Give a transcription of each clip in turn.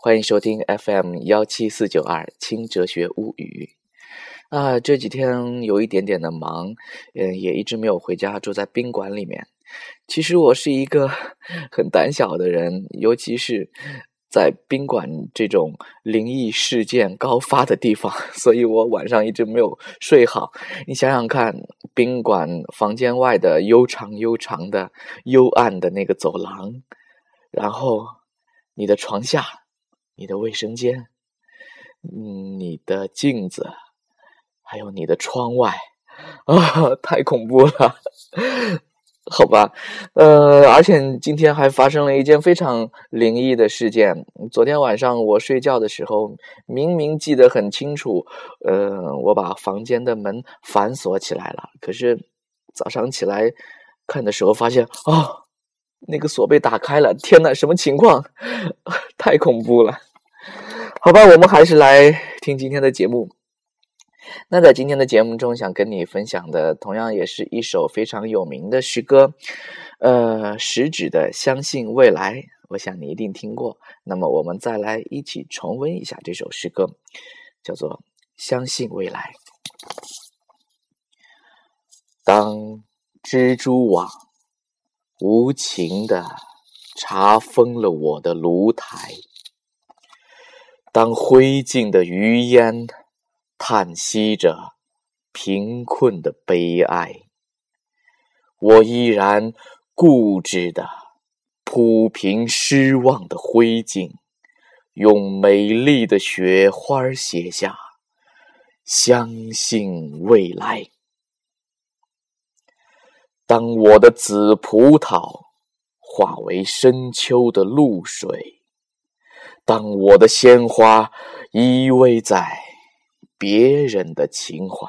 欢迎收听 FM 幺七四九二轻哲学物语。啊，这几天有一点点的忙，嗯，也一直没有回家，住在宾馆里面。其实我是一个 很胆小的人，尤其是在宾馆这种灵异事件高发的地方，所以我晚上一直没有睡好。你想想看，宾馆房间外的悠长悠长的幽暗的那个走廊，然后你的床下、你的卫生间、嗯，你的镜子，还有你的窗外，啊，太恐怖了。好吧，呃，而且今天还发生了一件非常灵异的事件。昨天晚上我睡觉的时候，明明记得很清楚，呃，我把房间的门反锁起来了。可是早上起来看的时候，发现啊，那个锁被打开了。天呐，什么情况？太恐怖了。好吧，我们还是来听今天的节目。那在今天的节目中，想跟你分享的，同样也是一首非常有名的诗歌，呃，食指的《相信未来》，我想你一定听过。那么，我们再来一起重温一下这首诗歌，叫做《相信未来》。当蜘蛛网无情的查封了我的炉台，当灰烬的余烟。叹息着贫困的悲哀，我依然固执的铺平失望的灰烬，用美丽的雪花写下“相信未来”。当我的紫葡萄化为深秋的露水，当我的鲜花依偎在。别人的情怀，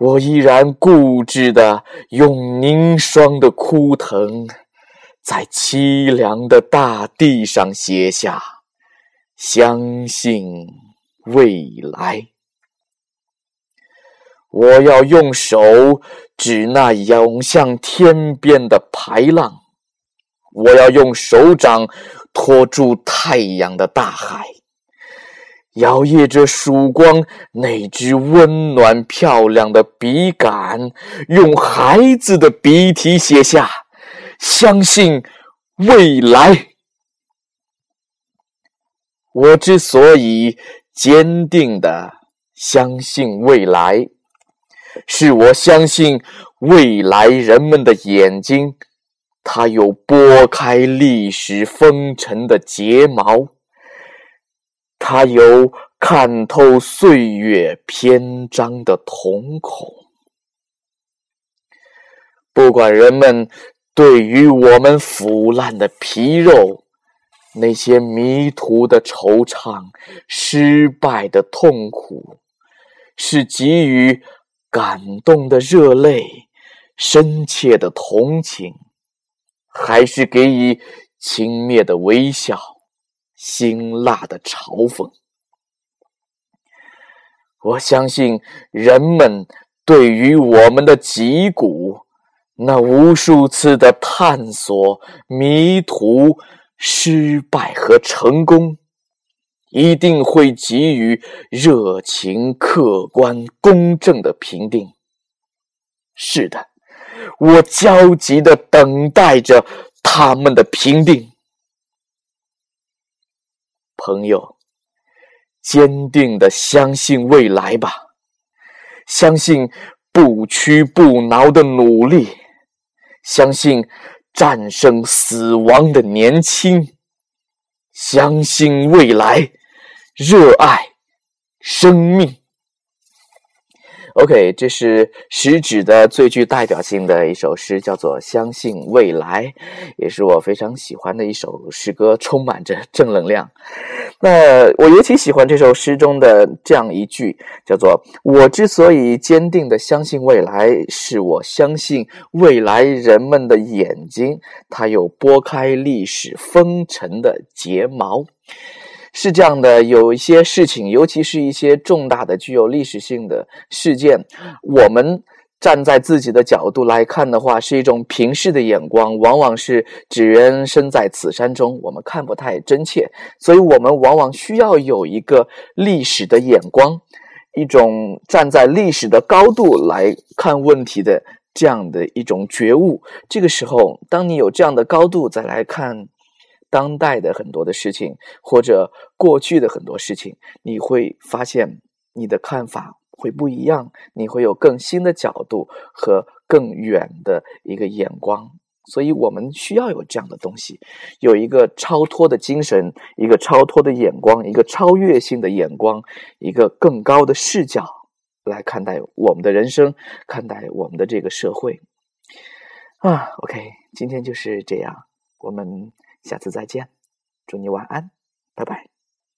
我依然固执的用凝霜的枯藤，在凄凉的大地上写下“相信未来”。我要用手指那涌向天边的排浪，我要用手掌托住太阳的大海。摇曳着曙光，那支温暖漂亮的笔杆，用孩子的笔体写下“相信未来”。我之所以坚定的相信未来，是我相信未来人们的眼睛，它有拨开历史风尘的睫毛。他有看透岁月篇章的瞳孔，不管人们对于我们腐烂的皮肉、那些迷途的惆怅、失败的痛苦，是给予感动的热泪、深切的同情，还是给予轻蔑的微笑？辛辣的嘲讽。我相信人们对于我们的脊骨那无数次的探索、迷途、失败和成功，一定会给予热情、客观、公正的评定。是的，我焦急的等待着他们的评定。朋友，坚定的相信未来吧，相信不屈不挠的努力，相信战胜死亡的年轻，相信未来，热爱生命。OK，这是食指的最具代表性的一首诗，叫做《相信未来》，也是我非常喜欢的一首诗歌，充满着正能量。那我尤其喜欢这首诗中的这样一句，叫做“我之所以坚定的相信未来，是我相信未来人们的眼睛，它有拨开历史风尘的睫毛。”是这样的，有一些事情，尤其是一些重大的、具有历史性的事件，我们站在自己的角度来看的话，是一种平视的眼光，往往是只缘身在此山中，我们看不太真切，所以我们往往需要有一个历史的眼光，一种站在历史的高度来看问题的这样的一种觉悟。这个时候，当你有这样的高度再来看当代的很多的事情，或者过去的很多事情，你会发现你的看法。会不一样，你会有更新的角度和更远的一个眼光，所以我们需要有这样的东西，有一个超脱的精神，一个超脱的眼光，一个超越性的眼光，一个更高的视角来看待我们的人生，看待我们的这个社会。啊，OK，今天就是这样，我们下次再见，祝你晚安，拜拜。